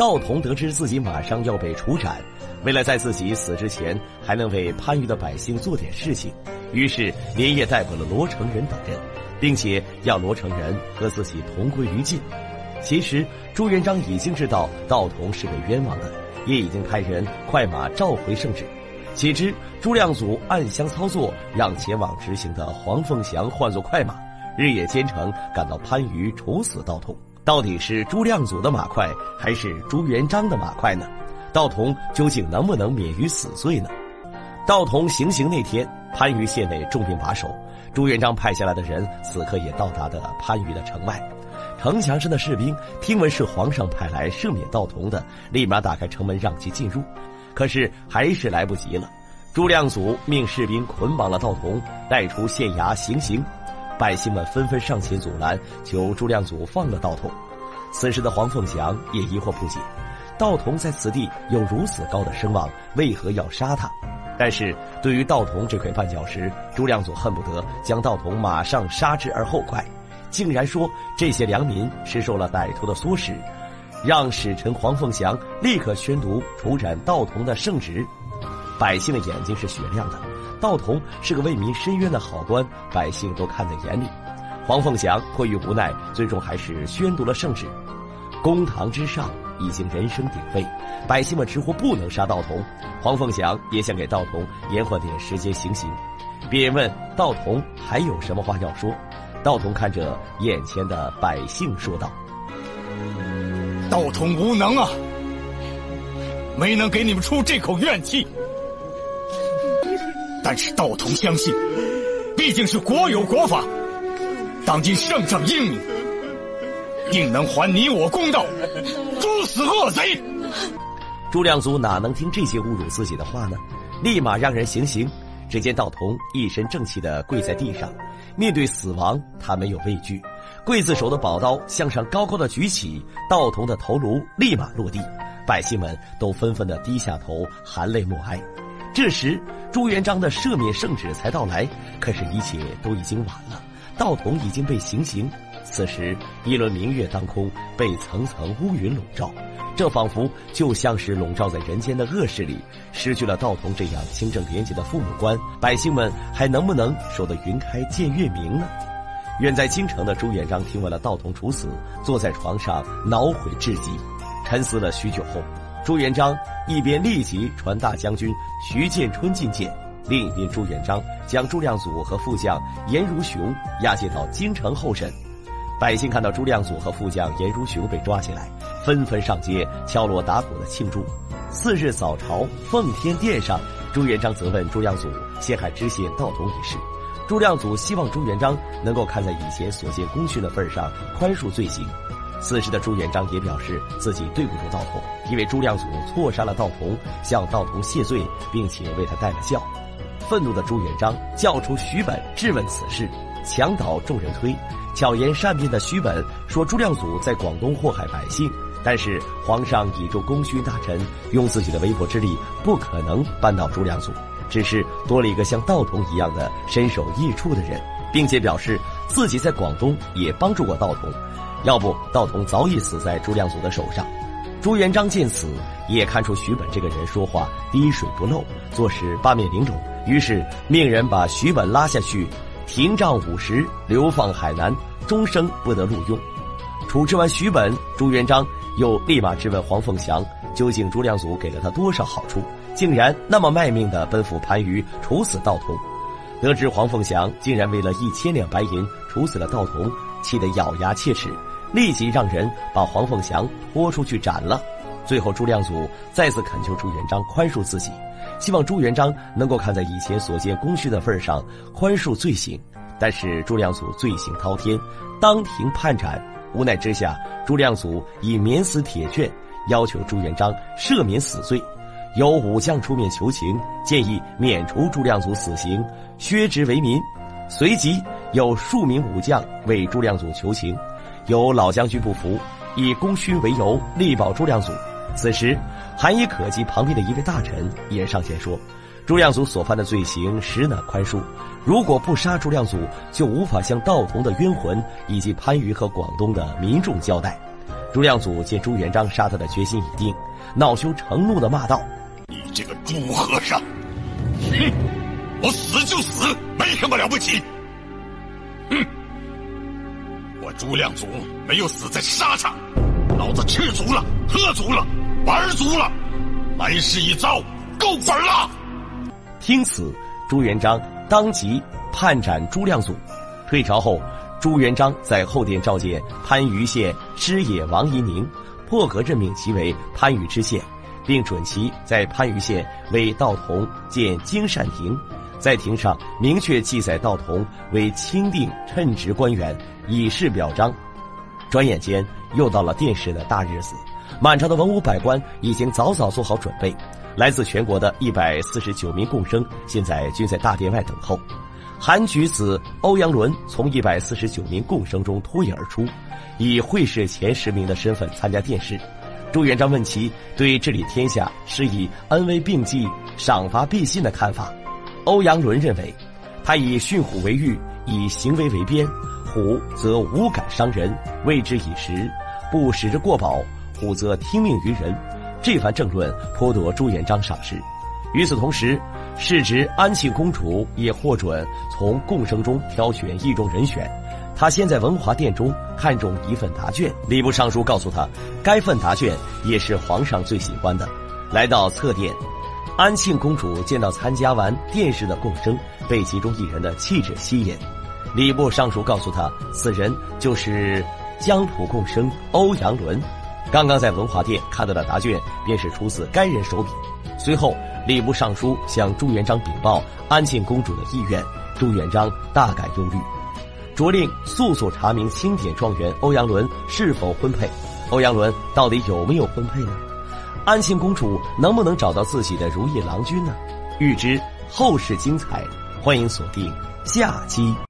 道童得知自己马上要被处斩，为了在自己死之前还能为番禺的百姓做点事情，于是连夜逮捕了罗成仁等人，并且要罗成仁和自己同归于尽。其实朱元璋已经知道道童是被冤枉的，也已经派人快马召回圣旨。岂知朱亮祖暗箱操作，让前往执行的黄凤祥换作快马，日夜兼程赶到番禺处死道童。到底是朱亮祖的马快，还是朱元璋的马快呢？道童究竟能不能免于死罪呢？道童行刑那天，番禺县内重兵把守，朱元璋派下来的人此刻也到达的番禺的城外。城墙上的士兵听闻是皇上派来赦免道童的，立马打开城门让其进入。可是还是来不及了，朱亮祖命士兵捆绑了道童，带出县衙行刑。百姓们纷纷上前阻拦，求朱亮祖放了道童。此时的黄凤祥也疑惑不解：道童在此地有如此高的声望，为何要杀他？但是对于道童这块绊脚石，朱亮祖恨不得将道童马上杀之而后快，竟然说这些良民是受了歹徒的唆使。让使臣黄凤祥立刻宣读处斩道童的圣旨，百姓的眼睛是雪亮的。道童是个为民伸冤的好官，百姓都看在眼里。黄凤祥迫于无奈，最终还是宣读了圣旨。公堂之上已经人声鼎沸，百姓们直呼不能杀道童。黄凤祥也想给道童延缓点时间行刑，便问道童还有什么话要说。道童看着眼前的百姓说道。道童无能啊，没能给你们出这口怨气。但是道童相信，毕竟是国有国法，当今圣上英明，定能还你我公道，诛死恶贼。朱亮祖哪能听这些侮辱自己的话呢？立马让人行刑。只见道童一身正气的跪在地上，面对死亡，他没有畏惧。刽子手的宝刀向上高高的举起，道童的头颅立马落地，百姓们都纷纷的低下头，含泪默哀。这时，朱元璋的赦免圣旨才到来，可是，一切都已经晚了。道童已经被行刑，此时一轮明月当空，被层层乌云笼罩，这仿佛就像是笼罩在人间的恶势力。失去了道童这样清正廉洁的父母官，百姓们还能不能守得云开见月明呢？远在京城的朱元璋听闻了道童处死，坐在床上恼悔至极。沉思了许久后，朱元璋一边立即传大将军徐建春觐见，另一边朱元璋将朱亮祖和副将颜如雄押解到京城候审。百姓看到朱亮祖和副将颜如雄被抓起来，纷纷上街敲锣打鼓的庆祝。次日早朝，奉天殿上，朱元璋责问朱亮祖陷害知县道童一事。朱亮祖希望朱元璋能够看在以前所见功勋的份上宽恕罪行。此时的朱元璋也表示自己对不住道童，因为朱亮祖错杀了道童，向道童谢罪，并且为他戴了孝。愤怒的朱元璋叫出徐本质问此事，墙倒众人推。巧言善辩的徐本说朱亮祖在广东祸害百姓，但是皇上倚重功勋大臣，用自己的微薄之力不可能扳倒朱亮祖。只是多了一个像道童一样的身首异处的人，并且表示自己在广东也帮助过道童，要不道童早已死在朱亮祖的手上。朱元璋见此，也看出徐本这个人说话滴水不漏，做事八面玲珑，于是命人把徐本拉下去，停杖五十，流放海南，终生不得录用。处置完徐本，朱元璋又立马质问黄凤祥，究竟朱亮祖给了他多少好处？竟然那么卖命的奔赴番禺处死道童，得知黄凤祥竟然为了一千两白银处死了道童，气得咬牙切齿，立即让人把黄凤祥拖出去斩了。最后，朱亮祖再次恳求朱元璋宽恕自己，希望朱元璋能够看在以前所见功勋的份上宽恕罪行。但是朱亮祖罪行滔天，当庭判斩。无奈之下，朱亮祖以免死铁券要求朱元璋赦免死罪。有武将出面求情，建议免除朱亮祖死刑，削职为民。随即有数名武将为朱亮祖求情，有老将军不服，以功勋为由力保朱亮祖。此时，韩以可及旁边的一位大臣也上前说：“朱亮祖所犯的罪行实难宽恕，如果不杀朱亮祖，就无法向道童的冤魂以及番禺和广东的民众交代。”朱亮祖见朱元璋杀他的决心已定，恼羞成怒的骂道：“你这个猪和尚，哼！我死就死，没什么了不起。哼！我朱亮祖没有死在沙场，老子吃足了，喝足了，玩足了，来世一遭，够本了。”听此，朱元璋当即判斩朱亮祖。退朝后。朱元璋在后殿召见番禺县知野王夷宁，破格任命其为番禺知县，并准其在番禺县为道童建经善亭，在庭上明确记载道童为钦定称职官员，以示表彰。转眼间又到了殿试的大日子，满朝的文武百官已经早早做好准备，来自全国的一百四十九名贡生现在均在大殿外等候。韩举子欧阳伦从一百四十九名贡生中脱颖而出，以会试前十名的身份参加殿试。朱元璋问其对治理天下是以恩威并济、赏罚必信的看法。欧阳伦认为，他以驯虎为御，以行为为鞭。虎则无感伤人，喂之以食，不使之过饱；虎则听命于人。这番政论颇得朱元璋赏识。与此同时，世侄安庆公主也获准从贡生中挑选意中人选，他先在文华殿中看中一份答卷，礼部尚书告诉他，该份答卷也是皇上最喜欢的。来到侧殿，安庆公主见到参加完殿试的贡生，被其中一人的气质吸引，礼部尚书告诉她，此人就是江浦贡生欧阳伦，刚刚在文华殿看到的答卷便是出自该人手笔。随后。礼部尚书向朱元璋禀报安庆公主的意愿，朱元璋大感忧虑，着令速速查明清点状元欧阳伦是否婚配。欧阳伦到底有没有婚配呢？安庆公主能不能找到自己的如意郎君呢？预知后事精彩，欢迎锁定下期。